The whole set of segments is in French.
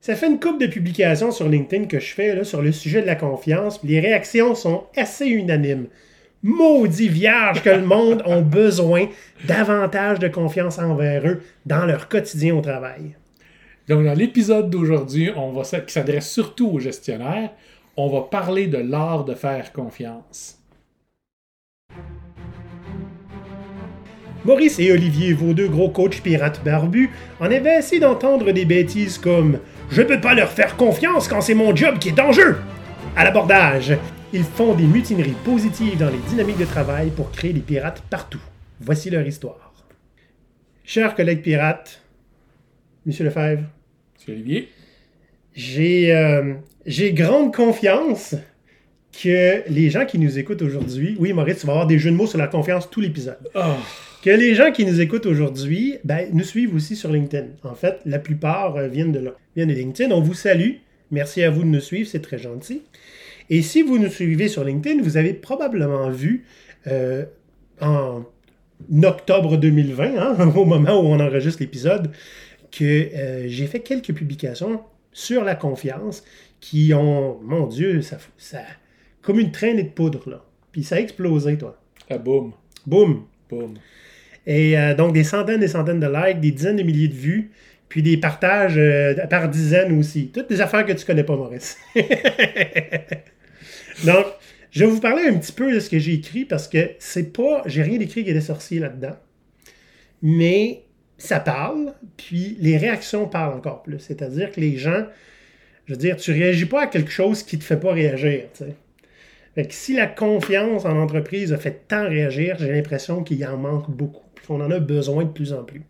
Ça fait une couple de publications sur LinkedIn que je fais là, sur le sujet de la confiance. puis Les réactions sont assez unanimes. Maudit vierge que le monde a besoin davantage de confiance envers eux dans leur quotidien au travail. Donc, dans l'épisode d'aujourd'hui, on va qui s'adresse surtout aux gestionnaires, on va parler de l'art de faire confiance. Maurice et Olivier, vos deux gros coachs pirates barbus, en avaient assez d'entendre des bêtises comme Je peux pas leur faire confiance quand c'est mon job qui est en jeu. À l'abordage, ils font des mutineries positives dans les dynamiques de travail pour créer des pirates partout. Voici leur histoire. Chers collègues pirates, Monsieur Lefebvre, Monsieur Olivier? j'ai euh, j'ai grande confiance que les gens qui nous écoutent aujourd'hui, oui Maurice, tu vas avoir des jeux de mots sur la confiance tout l'épisode. Oh, Que les gens qui nous écoutent aujourd'hui, ben, nous suivent aussi sur LinkedIn. En fait, la plupart euh, viennent de là, viennent de LinkedIn. On vous salue. Merci à vous de nous suivre, c'est très gentil. Et si vous nous suivez sur LinkedIn, vous avez probablement vu euh, en octobre 2020, hein, au moment où on enregistre l'épisode, que euh, j'ai fait quelques publications sur la confiance qui ont, mon Dieu, ça, ça comme une traînée de poudre là. Puis ça a explosé, toi. ah, boum, Boum. boum. Et euh, donc, des centaines et centaines de likes, des dizaines de milliers de vues, puis des partages euh, par dizaines aussi. Toutes des affaires que tu connais pas, Maurice. donc, je vais vous parler un petit peu de ce que j'ai écrit parce que c'est pas. J'ai rien écrit qui est des sorciers là-dedans. Mais ça parle, puis les réactions parlent encore plus. C'est-à-dire que les gens. Je veux dire, tu réagis pas à quelque chose qui te fait pas réagir, tu sais. Fait que si la confiance en entreprise a fait tant réagir, j'ai l'impression qu'il en manque beaucoup. Puis qu'on en a besoin de plus en plus.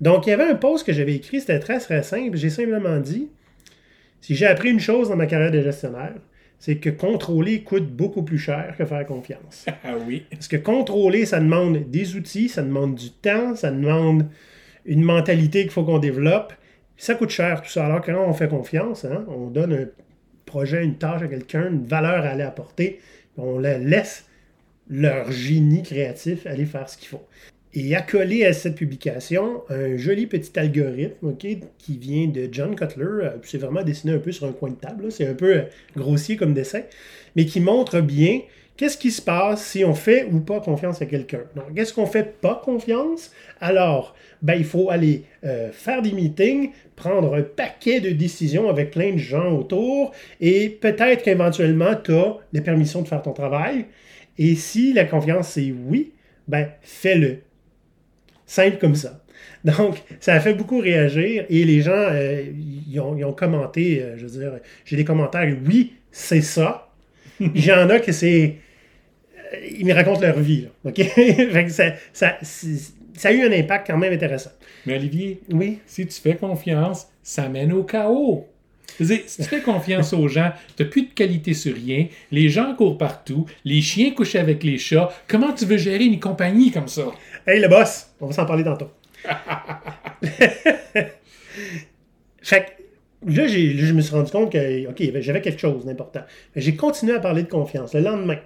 Donc, il y avait un post que j'avais écrit, c'était très très simple. J'ai simplement dit si j'ai appris une chose dans ma carrière de gestionnaire, c'est que contrôler coûte beaucoup plus cher que faire confiance. Ah oui. Parce que contrôler, ça demande des outils, ça demande du temps, ça demande une mentalité qu'il faut qu'on développe. Ça coûte cher tout ça. Alors que quand on fait confiance, hein, on donne un projet, une tâche à quelqu'un, une valeur à aller apporter, on la laisse leur génie créatif aller faire ce qu'il faut. Et accolé à cette publication, un joli petit algorithme ok, qui vient de John Cutler. euh, C'est vraiment dessiné un peu sur un coin de table. C'est un peu euh, grossier comme dessin, mais qui montre bien qu'est-ce qui se passe si on fait ou pas confiance à quelqu'un? Donc, qu'est-ce qu'on fait pas confiance? Alors, ben, il faut aller euh, faire des meetings, prendre un paquet de décisions avec plein de gens autour, et peut-être qu'éventuellement, tu as la permission de faire ton travail. Et si la confiance c'est oui, ben, fais-le. Simple comme ça. Donc, ça a fait beaucoup réagir et les gens, euh, ils, ont, ils ont commenté, euh, je veux dire, j'ai des commentaires, oui, c'est ça. Il y en a que c'est. euh, Ils me racontent leur vie. là, OK? Fait que ça, ça, a eu un impact quand même intéressant. Mais Olivier, Oui? si tu fais confiance, ça mène au chaos. Si tu fais confiance aux gens, tu n'as plus de qualité sur rien, les gens courent partout, les chiens couchent avec les chats. Comment tu veux gérer une compagnie comme ça? Hey, le boss, on va s'en parler tantôt. fait que là, je me suis rendu compte que, j'avais quelque chose d'important. J'ai continué à parler de confiance. Le lendemain,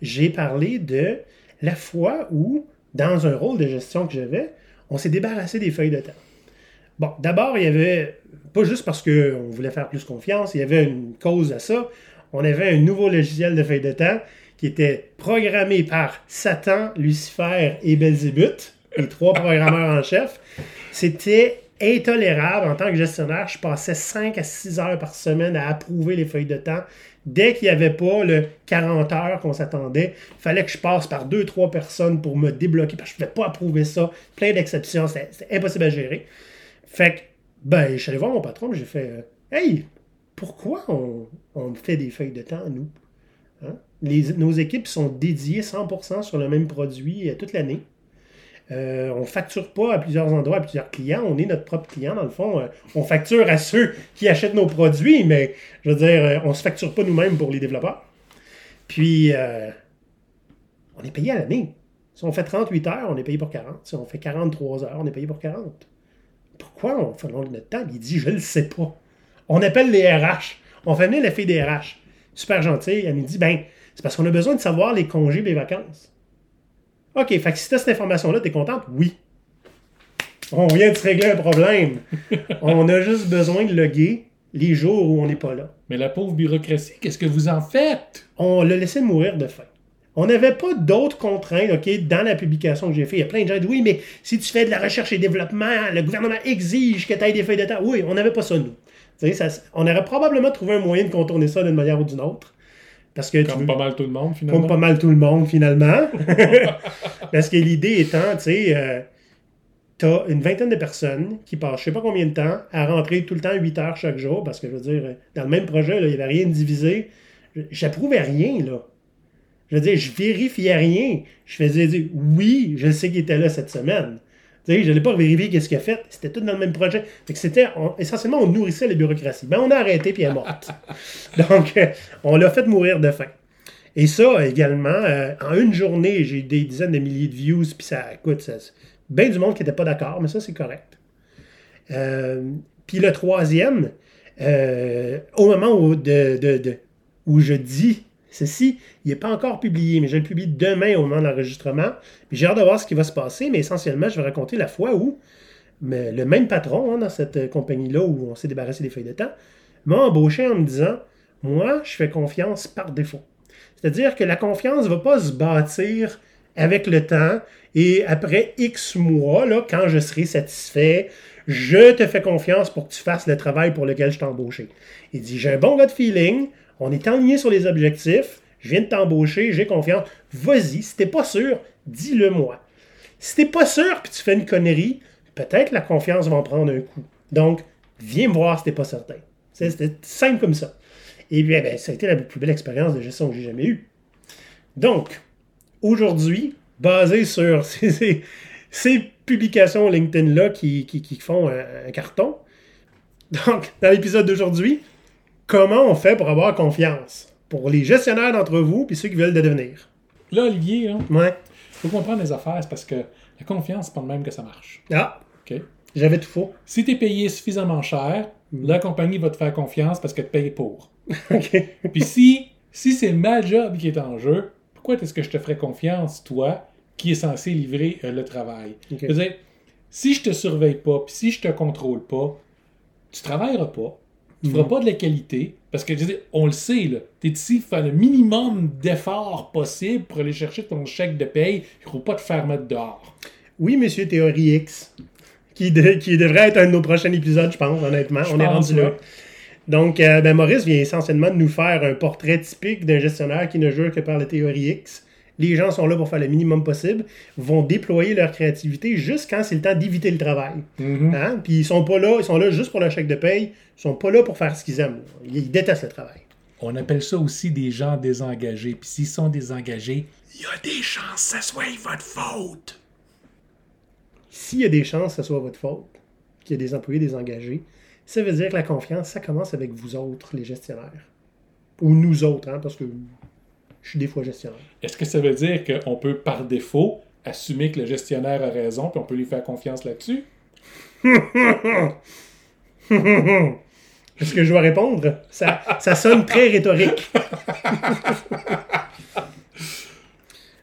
j'ai parlé de la fois où, dans un rôle de gestion que j'avais, on s'est débarrassé des feuilles de temps. Bon, d'abord, il y avait, pas juste parce qu'on voulait faire plus confiance, il y avait une cause à ça. On avait un nouveau logiciel de feuilles de temps qui était programmé par Satan, Lucifer et Belzébuth, les trois programmeurs en chef. C'était intolérable en tant que gestionnaire. Je passais 5 à 6 heures par semaine à approuver les feuilles de temps. Dès qu'il n'y avait pas le 40 heures qu'on s'attendait, il fallait que je passe par deux, trois personnes pour me débloquer parce que je ne pouvais pas approuver ça. Plein d'exceptions, c'était impossible à gérer. Fait que, ben, je suis allé voir mon patron, j'ai fait euh, Hey, pourquoi on, on fait des feuilles de temps, nous? Hein? Nos équipes sont dédiées 100% sur le même produit euh, toute l'année. Euh, on facture pas à plusieurs endroits, à plusieurs clients. On est notre propre client, dans le fond. Euh, on facture à ceux qui achètent nos produits, mais je veux dire, euh, on se facture pas nous-mêmes pour les développeurs. Puis, on est payé à l'année. Si on fait 38 heures, on est payé pour 40. Si on fait 43 heures, on est payé pour 40. Pourquoi on fait long de notre table? Il dit, je le sais pas. On appelle les RH. On fait venir la fille des RH. Super gentille. Elle me dit, ben, c'est parce qu'on a besoin de savoir les congés et les vacances. OK, fait que si tu as cette information-là, tu es contente? Oui. On vient de se régler un problème. on a juste besoin de loguer les jours où on n'est pas là. Mais la pauvre bureaucratie, qu'est-ce que vous en faites? On l'a laissé mourir de faim. On n'avait pas d'autres contraintes, OK, dans la publication que j'ai fait. Il y a plein de gens qui disent, oui, mais si tu fais de la recherche et développement, le gouvernement exige que tu aies des feuilles de temps. Oui, on n'avait pas ça, nous. Ça, on aurait probablement trouvé un moyen de contourner ça d'une manière ou d'une autre. Parce que comme pas mal tout le monde, finalement. Comme pas mal tout le monde, finalement. parce que l'idée étant, tu sais, euh, t'as une vingtaine de personnes qui passent je sais pas combien de temps à rentrer tout le temps 8 heures chaque jour, parce que je veux dire, dans le même projet, il n'y avait rien de divisé. J'approuvais rien, là. Je veux dire, je vérifiais rien. Je faisais dire oui, je sais qu'il était là cette semaine. Sais, je n'allais pas vérifier qu'est-ce qu'il a fait. C'était tout dans le même projet. c'était, essentiellement, on nourrissait la bureaucratie. Ben, on a arrêté puis elle est morte. Donc, euh, on l'a fait mourir de faim. Et ça, également, euh, en une journée, j'ai eu des dizaines de milliers de views, puis ça, écoute, ça, bien du monde qui n'était pas d'accord, mais ça, c'est correct. Euh, puis le troisième, au moment où, de, où je dis Ceci, il n'est pas encore publié, mais je le publie demain au moment de l'enregistrement. J'ai hâte de voir ce qui va se passer, mais essentiellement, je vais raconter la fois où le même patron hein, dans cette compagnie-là où on s'est débarrassé des feuilles de temps m'a embauché en me disant Moi, je fais confiance par défaut. C'est-à-dire que la confiance ne va pas se bâtir avec le temps et après X mois, quand je serai satisfait, je te fais confiance pour que tu fasses le travail pour lequel je t'ai embauché. Il dit J'ai un bon gars de feeling, on est aligné sur les objectifs. Je viens de t'embaucher, j'ai confiance. Vas-y, si t'es pas sûr, dis-le moi. Si t'es pas sûr que tu fais une connerie, peut-être la confiance va en prendre un coup. Donc, viens me voir si t'es pas certain. C'était simple comme ça. Et bien, ben, ça a été la plus belle expérience de gestion que j'ai jamais eue. Donc, aujourd'hui, basé sur ces, publications LinkedIn-là qui, font un carton, donc, dans l'épisode d'aujourd'hui, comment on fait pour avoir confiance? Pour les gestionnaires d'entre vous puis ceux qui veulent le devenir? Là, Olivier, hein, ouais. faut comprendre les affaires, parce que la confiance, c'est pas le même que ça marche. Ah! OK. J'avais tout faux. Si tu es payé suffisamment cher, mm. la compagnie va te faire confiance parce qu'elle te paye pour. OK. Puis si, si c'est ma job qui est en jeu, pourquoi est-ce que je te ferais confiance, toi, qui est censé livrer euh, le travail? Je veux dire, si je te surveille pas, puis si je te contrôle pas, tu travailleras pas, tu ne feras pas de la qualité. Parce que, je dis, on le sait, tu es ici faire le minimum d'efforts possible pour aller chercher ton chèque de paye. Il ne faut pas te faire mettre dehors. Oui, monsieur Théorie X, qui, qui devrait être un de nos prochains épisodes, je pense, honnêtement. on est rendu là. Donc, euh, ben, Maurice vient essentiellement de nous faire un portrait typique d'un gestionnaire qui ne jure que par la théorie X. Les gens sont là pour faire le minimum possible, vont déployer leur créativité juste quand c'est le temps d'éviter le travail. Mm-hmm. Hein? Puis ils sont pas là, ils sont là juste pour le chèque de paye, ils sont pas là pour faire ce qu'ils aiment. Ils détestent le travail. On appelle ça aussi des gens désengagés. Puis s'ils sont désengagés, il y a des chances que ce soit votre faute. S'il y a des chances que ce soit votre faute, qu'il y ait des employés désengagés, ça veut dire que la confiance, ça commence avec vous autres, les gestionnaires. Ou nous autres, hein, parce que je suis des fois gestionnaire. Est-ce que ça veut dire qu'on peut, par défaut, assumer que le gestionnaire a raison, puis on peut lui faire confiance là-dessus? Est-ce que je dois répondre? Ça, ça sonne très rhétorique.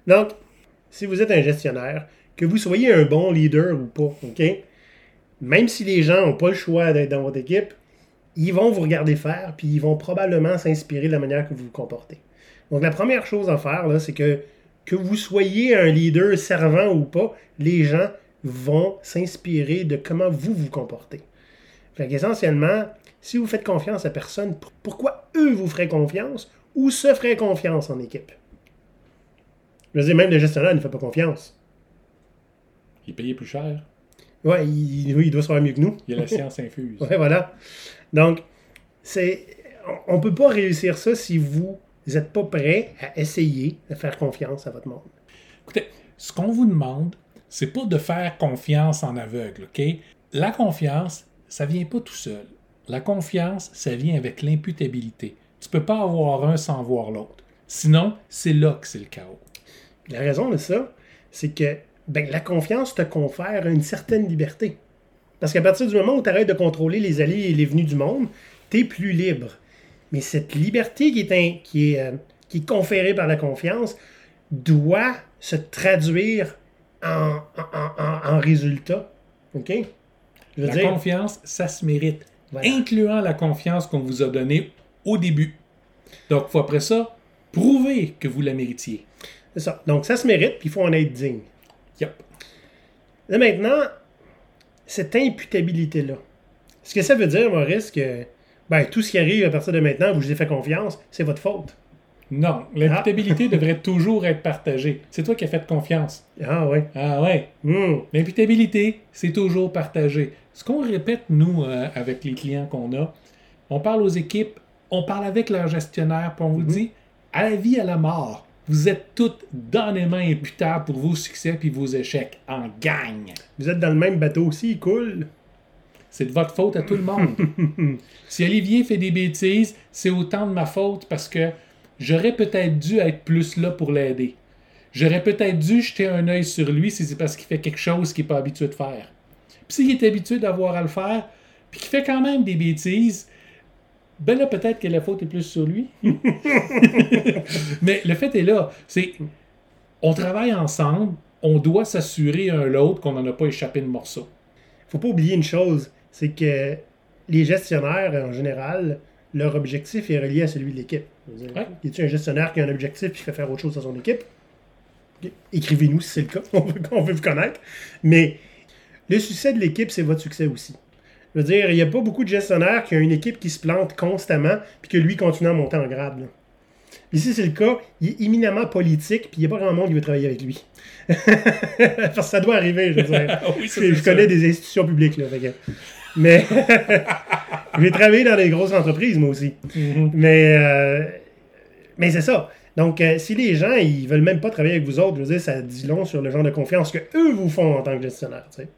Donc, si vous êtes un gestionnaire, que vous soyez un bon leader ou pas, OK? Même si les gens n'ont pas le choix d'être dans votre équipe, ils vont vous regarder faire, puis ils vont probablement s'inspirer de la manière que vous vous comportez. Donc, la première chose à faire, c'est que que vous soyez un leader servant ou pas, les gens vont s'inspirer de comment vous vous comportez. Fait qu'essentiellement, si vous faites confiance à personne, pourquoi eux vous feraient confiance ou se feraient confiance en équipe? Je veux dire, même le gestionnaire ne fait pas confiance. Il paye plus cher. Ouais, il, oui, il doit faire mieux que nous. Il y a la science infuse. ouais, voilà. Donc, c'est, on ne peut pas réussir ça si vous vous n'êtes pas prêt à essayer de faire confiance à votre monde. Écoutez, ce qu'on vous demande, c'est pas de faire confiance en aveugle, OK? La confiance, ça vient pas tout seul. La confiance, ça vient avec l'imputabilité. Tu peux pas avoir un sans voir l'autre. Sinon, c'est là que c'est le chaos. La raison de ça, c'est que ben, la confiance te confère une certaine liberté. Parce qu'à partir du moment où tu arrêtes de contrôler les allées et les venues du monde, tu es plus libre. Mais cette liberté qui est, qui est, euh, qui est conférée par la confiance doit se traduire en, en, résultat. OK? Je veux La dire, confiance, ça se mérite. Voilà. Incluant la confiance qu'on vous a donnée au début. Donc, faut après ça, prouver que vous la méritiez. c'est ça. Donc, ça se mérite, puis il faut en être digne. Yep. Là, maintenant, cette imputabilité-là. Ce que ça veut dire, Maurice, que ben, tout ce qui arrive à partir de maintenant, vous vous ai fait confiance, c'est votre faute. Non, l'imputabilité devrait toujours être partagée. C'est toi qui as fait confiance. Ah, ouais. Ah ouais. Hmm. L'imputabilité, c'est toujours partagé. Ce qu'on répète, nous, euh, avec les clients qu'on a, on parle aux équipes, on parle avec leur gestionnaire, puis on vous dit, à la vie, à la mort, vous êtes toutes mains imputables pour vos succès puis vos échecs en gagne. Vous êtes dans le même bateau aussi, il coule. C'est de votre faute à tout le monde. si Olivier fait des bêtises, c'est autant de ma faute parce que j'aurais peut-être dû être plus là pour l'aider. J'aurais peut-être dû jeter un œil sur lui si c'est parce qu'il fait quelque chose qu'il n'est pas habitué de faire. Puis s'il est habitué d'avoir à le faire, puis qu'il fait quand même des bêtises, ben là, peut-être que la faute est plus sur lui. Mais le fait est là, c'est on travaille ensemble, on doit s'assurer un l'autre qu'on n'en a pas échappé de morceau. faut pas oublier une chose, c'est que les gestionnaires, en général, leur objectif est relié à celui de l'équipe. Ouais. Y a-t-il un gestionnaire qui a un objectif et qui fait faire autre chose à son équipe? Écrivez-nous si c'est le cas, on veut, on veut vous connaître. Mais le succès de l'équipe, c'est votre succès aussi. Je veux dire, il n'y a pas beaucoup de gestionnaires qui ont une équipe qui se plante constamment puis que lui continue à monter en grade. là. Ici, c'est le cas. Il est éminemment politique, puis il n'y a pas grand monde qui veut travailler avec lui. Parce que ça doit arriver, je veux dire. Oui, je je connais des institutions publiques, là. fait que- Mais j'ai travaillé dans des grosses entreprises, moi aussi. Mhm. Mais, euh, mais c'est ça. Donc, euh, si les gens, ils veulent même pas travailler avec vous autres, je veux dire, ça dit long sur le genre de confiance que eux vous font en tant que gestionnaire. tu sais.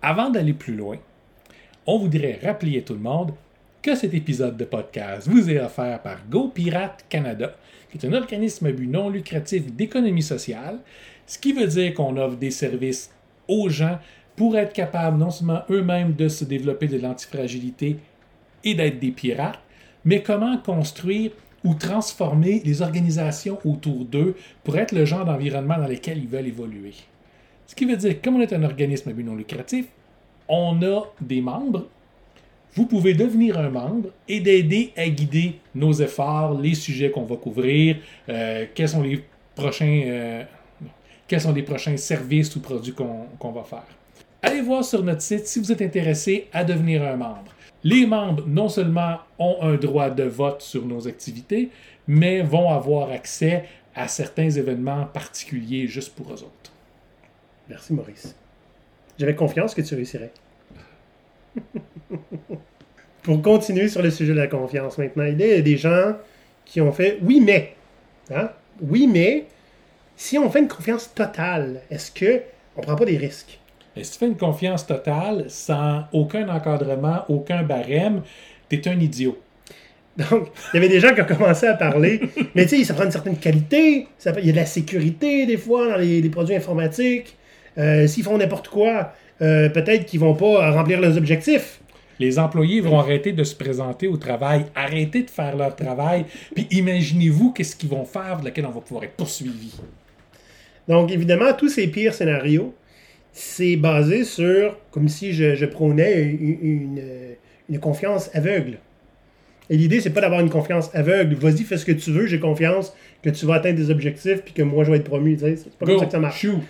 Avant d'aller plus loin, on voudrait rappeler à tout le monde que cet épisode de podcast vous est offert par GoPirate Canada, qui est un organisme à but non lucratif d'économie sociale, ce qui veut dire qu'on offre des services aux gens pour être capables non seulement eux-mêmes de se développer de l'antifragilité et d'être des pirates, mais comment construire ou transformer les organisations autour d'eux pour être le genre d'environnement dans lequel ils veulent évoluer. Ce qui veut dire comme on est un organisme à non lucratif, on a des membres. Vous pouvez devenir un membre et d'aider à guider nos efforts, les sujets qu'on va couvrir, euh, quels sont les prochains, euh, quels sont les prochains services ou produits qu'on va faire. Allez voir sur notre site si vous êtes intéressé à devenir un membre. Les membres, non seulement ont un droit de vote sur nos activités, mais vont avoir accès à certains événements particuliers juste pour eux autres. Merci, Maurice. J'avais confiance que tu réussirais. Pour continuer sur le sujet de la confiance maintenant, il y a des gens qui ont fait oui, mais. Hein? Oui, mais. Si on fait une confiance totale, est-ce que on prend pas des risques? Mais si tu fais une confiance totale, sans aucun encadrement, aucun barème, t'es un idiot. Donc, il y avait des gens qui ont commencé à parler, mais tu sais, ça prend une certaine qualité, ça il y a de la sécurité des fois dans les, les produits informatiques. Euh, S'ils font n'importe quoi, euh, peut-être qu'ils vont pas remplir leurs objectifs. Les employés vont arrêter de se présenter au travail, arrêter de faire leur travail, puis imaginez-vous qu'est-ce qu'ils vont faire de laquelle on va pouvoir être poursuivi. Donc, évidemment, tous ces pires scénarios, c'est basé sur, comme si je, je prônais une, une, une confiance aveugle. Et l'idée, c'est pas d'avoir une confiance aveugle. Vas-y, fais ce que tu veux, j'ai confiance que tu vas atteindre des objectifs puis que moi, je vais être promu. tu sais. C'est pas comme Go, ça que ça marche. chou,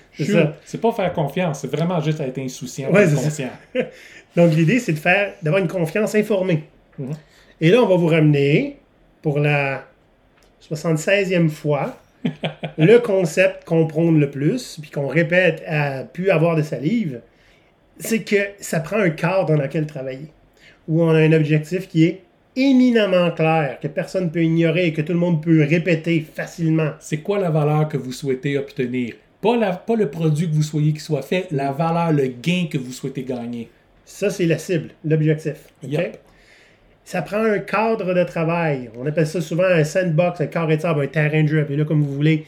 C'est pas faire confiance, c'est vraiment juste être insouciant, Ouais, conscient. Donc, l'idée, c'est de faire, d'avoir une confiance informée. Mhm. Et là, on va vous ramener pour la 76e fois le concept qu'on prône le plus, puis qu'on répète à plus avoir de salive, c'est que ça prend un cadre dans lequel travailler, où on a un objectif qui est éminemment clair, que personne ne peut ignorer et que tout le monde peut répéter facilement. C'est quoi la valeur que vous souhaitez obtenir? Pas, la- pas le produit que vous soyez qui soit fait, la valeur, le gain que vous souhaitez gagner. Ça, c'est la cible, l'objectif. Ça prend un cadre de travail. On appelle ça souvent un sandbox, un carré de sable, un terrain de jeu, appelez-le comme vous voulez,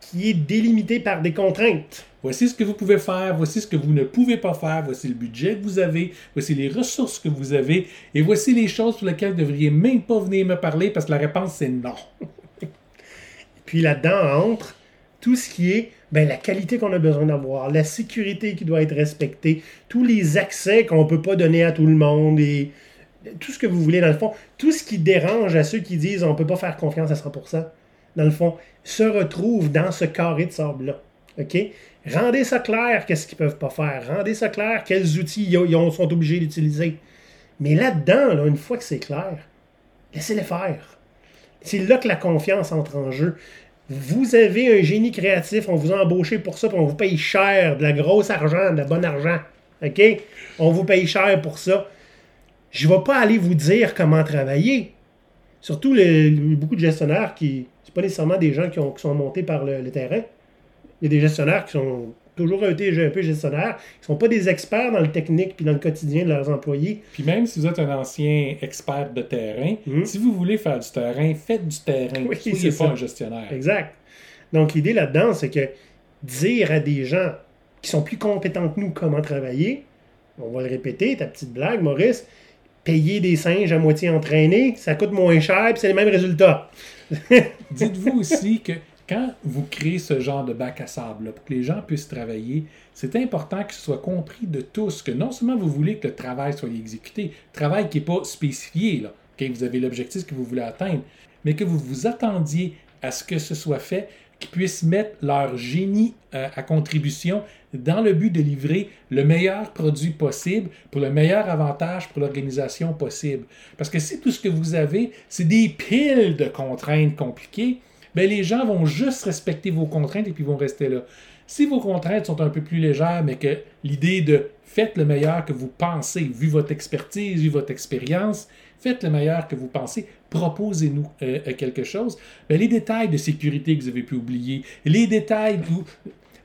qui est délimité par des contraintes. Voici ce que vous pouvez faire, voici ce que vous ne pouvez pas faire, voici le budget que vous avez, voici les ressources que vous avez, et voici les choses sur lesquelles vous ne devriez même pas venir me parler parce que la réponse c'est non. Puis là-dedans entre tout ce qui est ben, la qualité qu'on a besoin d'avoir, la sécurité qui doit être respectée, tous les accès qu'on ne peut pas donner à tout le monde et tout ce que vous voulez, dans le fond, tout ce qui dérange à ceux qui disent on ne peut pas faire confiance à 100%, dans le fond, se retrouve dans ce carré de sable-là. Rendez ça clair, qu'est-ce qu'ils ne peuvent pas faire. Rendez ça clair, quels outils ils sont obligés d'utiliser. Mais là-dedans, une fois que c'est clair, laissez-les faire. C'est là que la confiance entre en jeu. Vous avez un génie créatif, on vous a embauché pour ça, puis on vous paye cher, de la grosse argent, de la bonne argent. OK? On vous paye cher pour ça. Je ne vais pas aller vous dire comment travailler. Surtout beaucoup de gestionnaires qui. C'est pas nécessairement des gens qui, ont, sont montés par le, terrain. Il y a des gestionnaires qui sont toujours été un peu gestionnaires, qui ne sont pas des experts dans le technique puis dans le quotidien de leurs employés. Puis même si vous êtes un ancien expert de terrain, hmm. si vous voulez faire du terrain, faites du terrain. Oui, c'est pas un gestionnaire. Exact. Donc l'idée là-dedans, c'est que dire à des gens qui sont plus compétents que nous comment travailler, on va le répéter, ta petite blague, Maurice, payer des singes à moitié entraînés, ça coûte moins cher, puis c'est les mêmes résultats. Dites-vous aussi que quand vous créez ce genre de bac à sable, pour que les gens puissent travailler, c'est important que ce soit compris de tous que non seulement vous voulez que le travail soit exécuté, travail qui n'est pas spécifié, là, vous avez l'objectif que vous voulez atteindre, mais que vous vous attendiez à ce que ce soit fait, qu'ils puissent mettre leur génie euh, à contribution dans le but de livrer le meilleur produit possible pour le meilleur avantage pour l'organisation possible. Parce que si tout ce que vous avez, c'est des piles de contraintes compliquées, bien, les gens vont juste respecter vos contraintes et puis vont rester là. Si vos contraintes sont un peu plus légères, mais que l'idée de faites le meilleur que vous pensez, vu votre expertise, vu votre expérience, faites le meilleur que vous pensez, proposez-nous euh, quelque chose. Bien, les détails de sécurité que vous avez pu oublier, les détails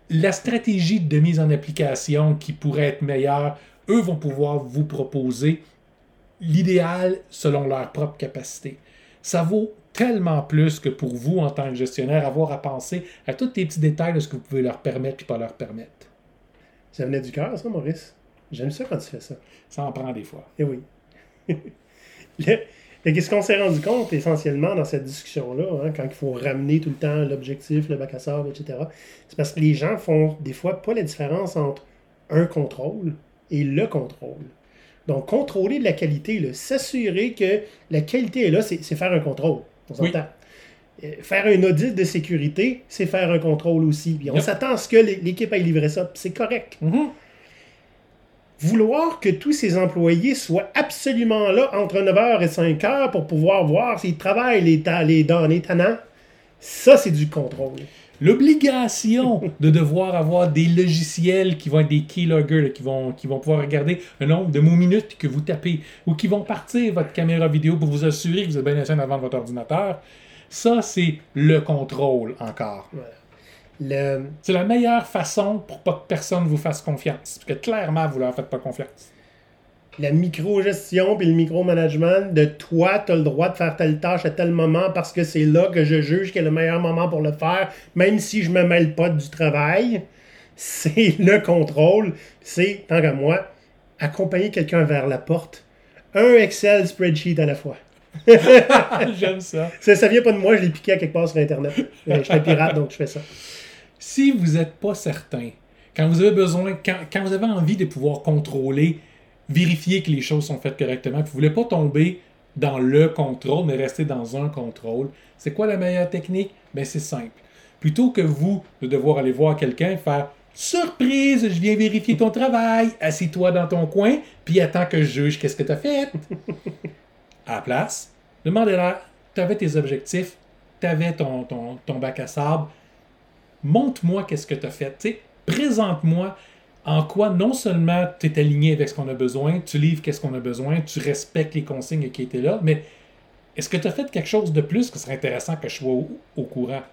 la stratégie de mise en application qui pourrait être meilleure, eux vont pouvoir vous proposer l'idéal selon leur propre capacité. Ça vaut tellement plus que pour vous, en tant que gestionnaire, avoir à penser à tous les petits détails de ce que vous pouvez leur permettre et pas leur permettre. Ça venait du cœur, ça, Maurice? J'aime ça quand tu fais ça. Ça en prend des fois. Eh oui. Qu'est-ce qu'on s'est rendu compte essentiellement dans cette discussion-là, hein, quand il faut ramener tout le temps l'objectif, le bac à sable, etc., c'est parce que les gens font des fois pas la différence entre un contrôle et le contrôle. Donc, contrôler de la qualité, s'assurer que la qualité est là, c'est faire un contrôle. On s'entend. Euh, faire un audit de sécurité, c'est faire un contrôle aussi. on s'attend à ce que l'équipe aille livrer ça. C'est correct. Mm-hmm. Vouloir que tous ces employés soient absolument là entre 9h et 5h pour pouvoir voir s'ils travaillent les, les, dans les tannants, ça, c'est du contrôle l'obligation de devoir avoir des logiciels qui vont être des keyloggers, qui vont, qui vont pouvoir regarder un nombre de mots minutes que vous tapez, ou qui vont partir votre caméra vidéo pour vous assurer que vous êtes bien assis avant votre ordinateur. Ça, c'est le contrôle encore. C'est la meilleure façon pour pas que personne vous fasse confiance. Parce que clairement, vous leur faites pas confiance la micro-gestion puis le micro-management de toi, tu as le droit de faire telle tâche à tel moment parce que c'est là que je juge qu'il est le meilleur moment pour le faire, même si je me mêle pas du travail. C'est le contrôle. C'est, tant qu'à moi, accompagner quelqu'un vers la porte. Un Excel spreadsheet à la fois. J'aime ça. ça. Ça vient pas de moi, je l'ai piqué à quelque part sur Internet. Euh, je suis un pirate, donc je fais ça. Si vous n'êtes pas certain, quand vous avez besoin, quand, vous avez envie de pouvoir contrôler vérifier que les choses sont faites correctement. Vous ne voulez pas tomber dans le contrôle, mais rester dans un contrôle. C'est quoi la meilleure technique? Ben, c'est simple. Plutôt que vous de devoir aller voir quelqu'un faire Surprise, je viens vérifier ton travail. Assis-toi dans ton coin, puis attends que je juge qu'est-ce que tu as fait. à la place, demandez-leur Tu avais tes objectifs, tu avais ton, ton, ton, bac à sable. Montre-moi qu'est-ce que tu as fait. Présente-moi en quoi non seulement tu es aligné avec ce qu'on a besoin, tu livres qu'est-ce qu'on a besoin, tu respectes les consignes qui étaient là, mais est-ce que tu as fait quelque chose de plus que ce serait intéressant que je sois au, courant?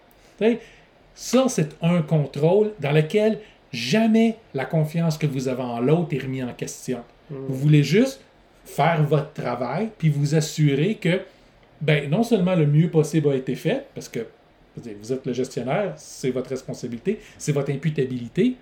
ça, c'est un contrôle dans lequel jamais la confiance que vous avez en l'autre est remise en question. Hmm. Vous voulez juste faire votre travail, puis vous assurer que ben, non seulement le mieux possible a été fait, parce que vous êtes le gestionnaire, c'est votre responsabilité, c'est votre imputabilité,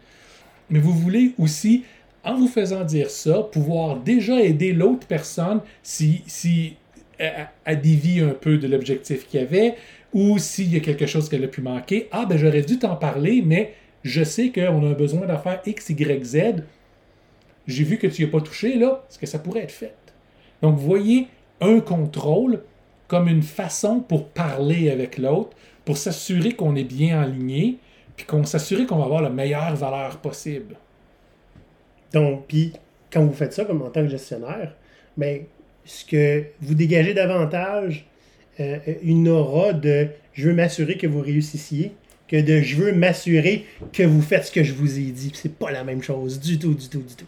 mais vous voulez aussi, en vous faisant dire ça, pouvoir déjà aider l'autre personne si, si elle, dévie un peu de l'objectif qu'il y avait ou s'il y a quelque chose qu'elle a pu manquer. Ah, ben j'aurais dû t'en parler, mais je sais qu'on a un besoin d'en faire X, Y, Z. J'ai vu que tu n'y as pas touché, là, est-ce que ça pourrait être fait? Donc, voyez un contrôle comme une façon pour parler avec l'autre, pour s'assurer qu'on est bien aligné, puis qu'on s'assurer qu'on va avoir la meilleure valeur possible. Donc, puis quand vous faites ça comme en tant que gestionnaire, mais ce que vous dégagez davantage euh, une aura de je veux m'assurer que vous réussissiez que de je veux m'assurer que vous faites ce que je vous ai dit. C'est pas la même chose du tout, du tout, du tout.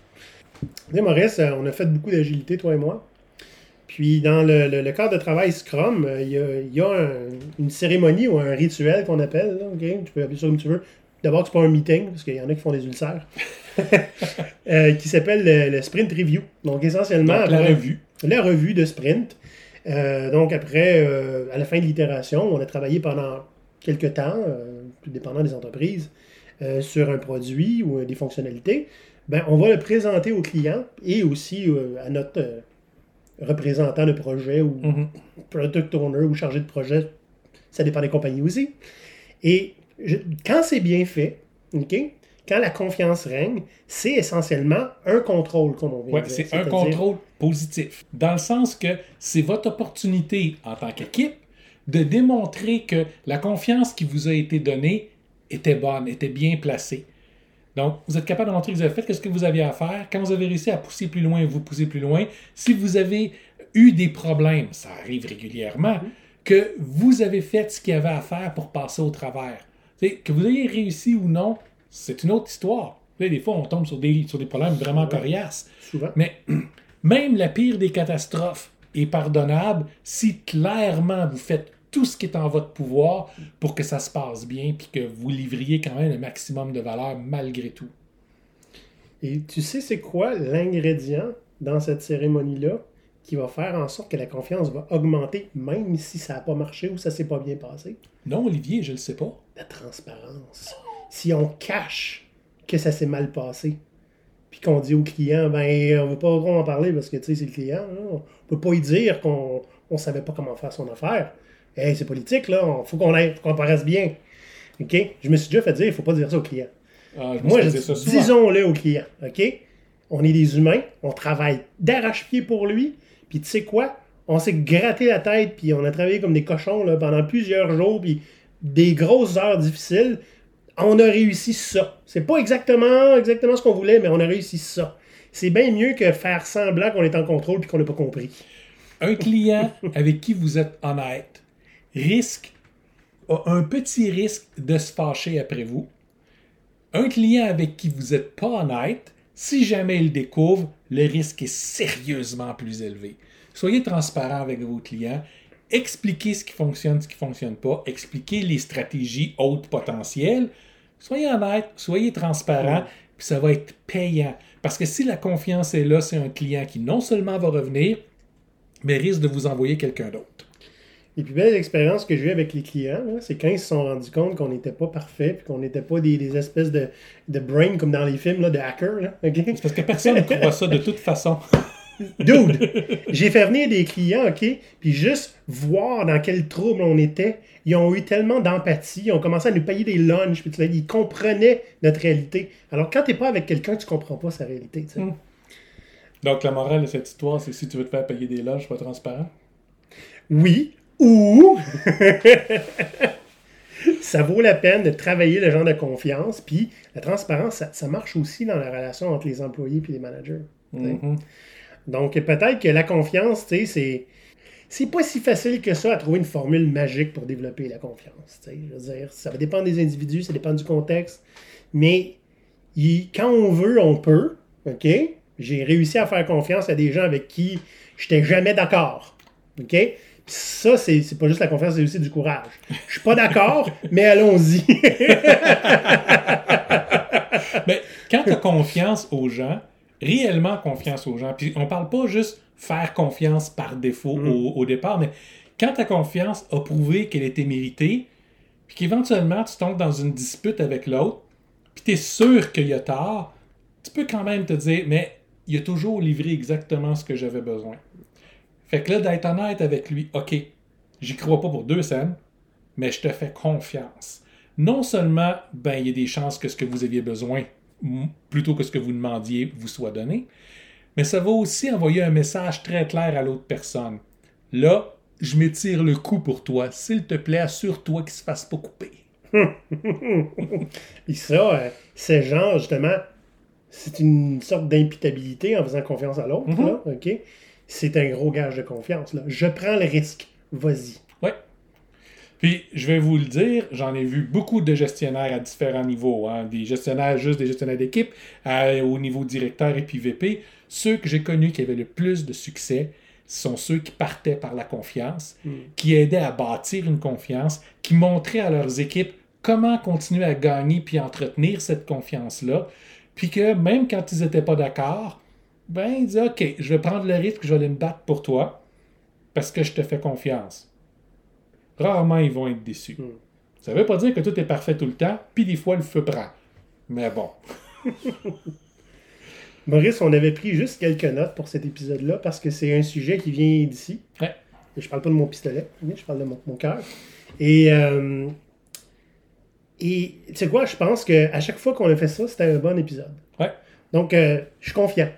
Tu Maurice, euh, on a fait beaucoup d'agilité, toi et moi. Puis dans le, cadre de travail Scrum, euh, il y a, une cérémonie ou un rituel qu'on appelle, tu peux appeler ça comme tu veux. D'abord, c'est pas un meeting, parce qu'il y en a qui font des ulcères, qui s'appelle le, sprint review. Donc essentiellement, la revue. La revue de sprint. Euh, donc après, euh, à la fin de l'itération, on a travaillé pendant quelques temps, euh, tout dépendant des entreprises, sur un produit ou des fonctionnalités. Ben, on va le présenter au client et aussi à notre représentant de projet ou mm-hmm. product owner ou chargé de projet. Ça dépend des compagnies aussi. Et quand c'est bien fait, OK, quand la confiance règne, c'est essentiellement un contrôle, comme on vient ouais, C'est un contrôle positif, dans le sens que c'est votre opportunité en tant qu'équipe de démontrer que la confiance qui vous a été donnée était bonne, était bien placée. Donc, vous êtes capable de montrer que vous avez fait ce que vous aviez à faire. Quand vous avez réussi à pousser plus loin, vous poussez plus loin. Si vous avez eu des problèmes, ça arrive régulièrement, que vous avez fait ce qu'il y avait à faire pour passer au travers. que vous ayez réussi ou non, c'est une autre histoire. des fois, on tombe sur des, sur des problèmes vraiment coriaces. Souvent. Mais même la pire des catastrophes est pardonnable si clairement vous faites tout ce qui est en votre pouvoir pour que ça se passe bien puis que vous livriez quand même le maximum de valeur malgré tout. Et tu sais, c'est quoi l'ingrédient dans cette cérémonie-là qui va faire en sorte que la confiance va augmenter même si ça n'a pas marché ou ça s'est pas bien passé? Non, Olivier, je ne le sais pas. La transparence si on cache que ça s'est mal passé, puis qu'on dit au client, ben, on ne veut pas trop en parler parce que, tu sais, c'est le client, on ne peut pas y dire qu'on ne savait pas comment faire son affaire. Hey, c'est politique, là, il faut qu'on qu'on paraisse bien. OK? Je me suis déjà fait dire, il ne faut pas dire ça au client. Ah, Moi, je disons-le au client, OK? On est des humains, on travaille d'arrache-pied pour lui, puis tu sais quoi? On s'est gratté la tête, puis on a travaillé comme des cochons là, pendant plusieurs jours, puis des grosses heures difficiles on a réussi ça. C'est pas exactement, exactement ce qu'on voulait, mais on a réussi ça. C'est bien mieux que faire semblant qu'on est en contrôle et qu'on n'a pas compris. Un client avec qui vous êtes honnête risque a un petit risque de se fâcher après vous. Un client avec qui vous n'êtes pas honnête, si jamais il découvre, le risque est sérieusement plus élevé. Soyez transparent avec vos clients. Expliquez ce qui fonctionne, ce qui ne fonctionne pas. Expliquez les stratégies hautes potentielles. Soyez honnête, soyez transparent, puis ça va être payant. Parce que si la confiance est là, c'est un client qui non seulement va revenir, mais risque de vous envoyer quelqu'un d'autre. Et puis, belle expérience que j'ai eue avec les clients, c'est quand ils se sont rendus compte qu'on n'était pas parfait, puis qu'on n'était pas des, espèces de, de brain comme dans les films là, de hackers. C'est parce que personne ne croit ça de toute façon. Dude, j'ai fait venir des clients, OK, puis juste voir dans quel trouble on était, ils ont eu tellement d'empathie, ils ont commencé à nous payer des lunchs, puis ils comprenaient notre réalité. Alors, quand t'es pas avec quelqu'un, tu comprends pas sa réalité, hmm. Donc, la morale de cette histoire, c'est que si tu veux te faire payer des lunchs, sois transparent. Oui, ou... ça vaut la peine de travailler le genre de confiance, puis la transparence, ça, marche aussi dans la relation entre les employés et les managers. Mm-hmm. Donc, peut-être que la confiance, tu sais, c'est. C'est pas si facile que ça à trouver une formule magique pour développer la confiance. Je veux dire, ça va dépendre des individus, ça dépend du contexte. Mais quand on veut, on peut. OK? J'ai réussi à faire confiance à des gens avec qui je n'étais jamais d'accord. OK? Ça, c'est pas juste la confiance, c'est aussi du courage. Je suis pas d'accord, mais allons-y. mais quand tu as confiance aux gens, réellement confiance aux gens. Puis on parle pas juste faire confiance par défaut mm. au, départ, mais quand ta confiance a prouvé qu'elle était méritée, puis qu'éventuellement tu tombes dans une dispute avec l'autre, puis tu es sûr qu'il y a tort, tu peux quand même te dire, mais il a toujours livré exactement ce que j'avais besoin. Fait que là, d'être honnête avec lui, ok, j'y crois pas pour deux scènes, mais je te fais confiance. non seulement, ben, il y a des chances que ce que vous aviez besoin, plutôt que ce que vous demandiez, vous soit donné, mais ça va aussi envoyer un message très clair à l'autre personne. Là, je m'étire le cou pour toi. S'il te plaît, assure-toi qu'il se fasse pas couper. Puis ça, euh, c'est genre, justement, c'est une sorte d'imputabilité en faisant confiance à l'autre. Mhm. là, OK? C'est un gros gage de confiance. Là. Je prends le risque. Vas-y. Ouais. Puis, je vais vous le dire, j'en ai vu beaucoup de gestionnaires à différents niveaux. hein, des gestionnaires, juste des gestionnaires d'équipe, au niveau directeur et puis VP. Ceux que j'ai connus qui avaient le plus de succès sont ceux qui partaient par la confiance, qui aidaient à bâtir une confiance, qui montraient à leurs équipes comment continuer à gagner puis entretenir cette confiance-là. Puis que même quand ils n'étaient pas d'accord, ben, ils disaient OK, je vais prendre le risque, je vais aller me battre pour toi parce que je te fais confiance rarement ils vont être déçus. Mm. Ça veut pas dire que tout est parfait tout le temps, puis des fois le feu prend. Mais bon, Maurice, on avait pris juste quelques notes pour cet épisode-là parce que c'est un sujet qui vient d'ici. Ouais. Je parle pas de mon pistolet, mais je parle de mon, mon cœur. Et, euh, et tu sais quoi, je pense qu'à chaque fois qu'on a fait ça, c'était un bon épisode. ouais. Donc, euh, je suis confiant.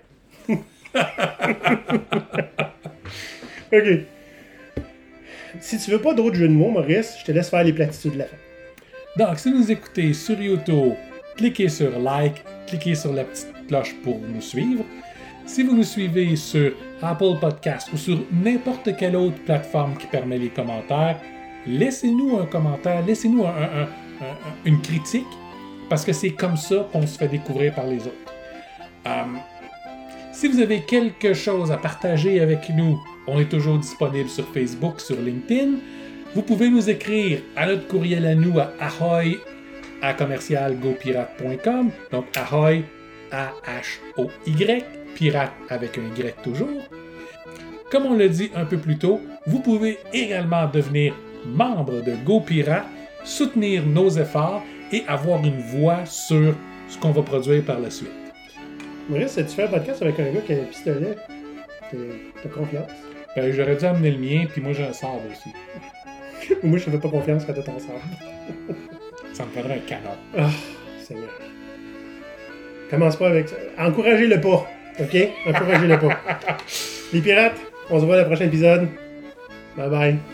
OK. Si tu veux pas d'autres jeux de mots, Maurice, je te laisse faire les platitudes de la fin. Donc, si vous nous écoutez sur YouTube, cliquez sur like, cliquez sur la petite cloche pour nous suivre. Si vous nous suivez sur Apple Podcast ou sur n'importe quelle autre plateforme qui permet les commentaires, laissez-nous un commentaire, laissez-nous un- un- un- un- une critique, parce que c'est comme ça qu'on se fait découvrir par les autres. Euh, si vous avez quelque chose à partager avec nous, on est toujours disponible sur Facebook, sur LinkedIn. Vous pouvez nous écrire à notre courriel à nous à ahoy à commercialgopirate.com. Donc ahoy, A-H-O-Y, pirate avec un Y toujours. Comme on l'a dit un peu plus tôt, vous pouvez également devenir membre de GoPirate, soutenir nos efforts et avoir une voix sur ce qu'on va produire par la suite. Maurice, tu fais un podcast avec un gars qui a un pistolet? T'as confiance? Ben, j'aurais dû amener le mien, puis moi j'ai un sabre aussi. Moi, je te fais pas confiance quand t'as ton sort. Ça me faudrait un canon. Ah, Seigneur. Commence pas avec ça. Encouragez-le pas. OK? Encouragez-le pas. Les pirates, on se voit dans le prochain épisode. Bye bye.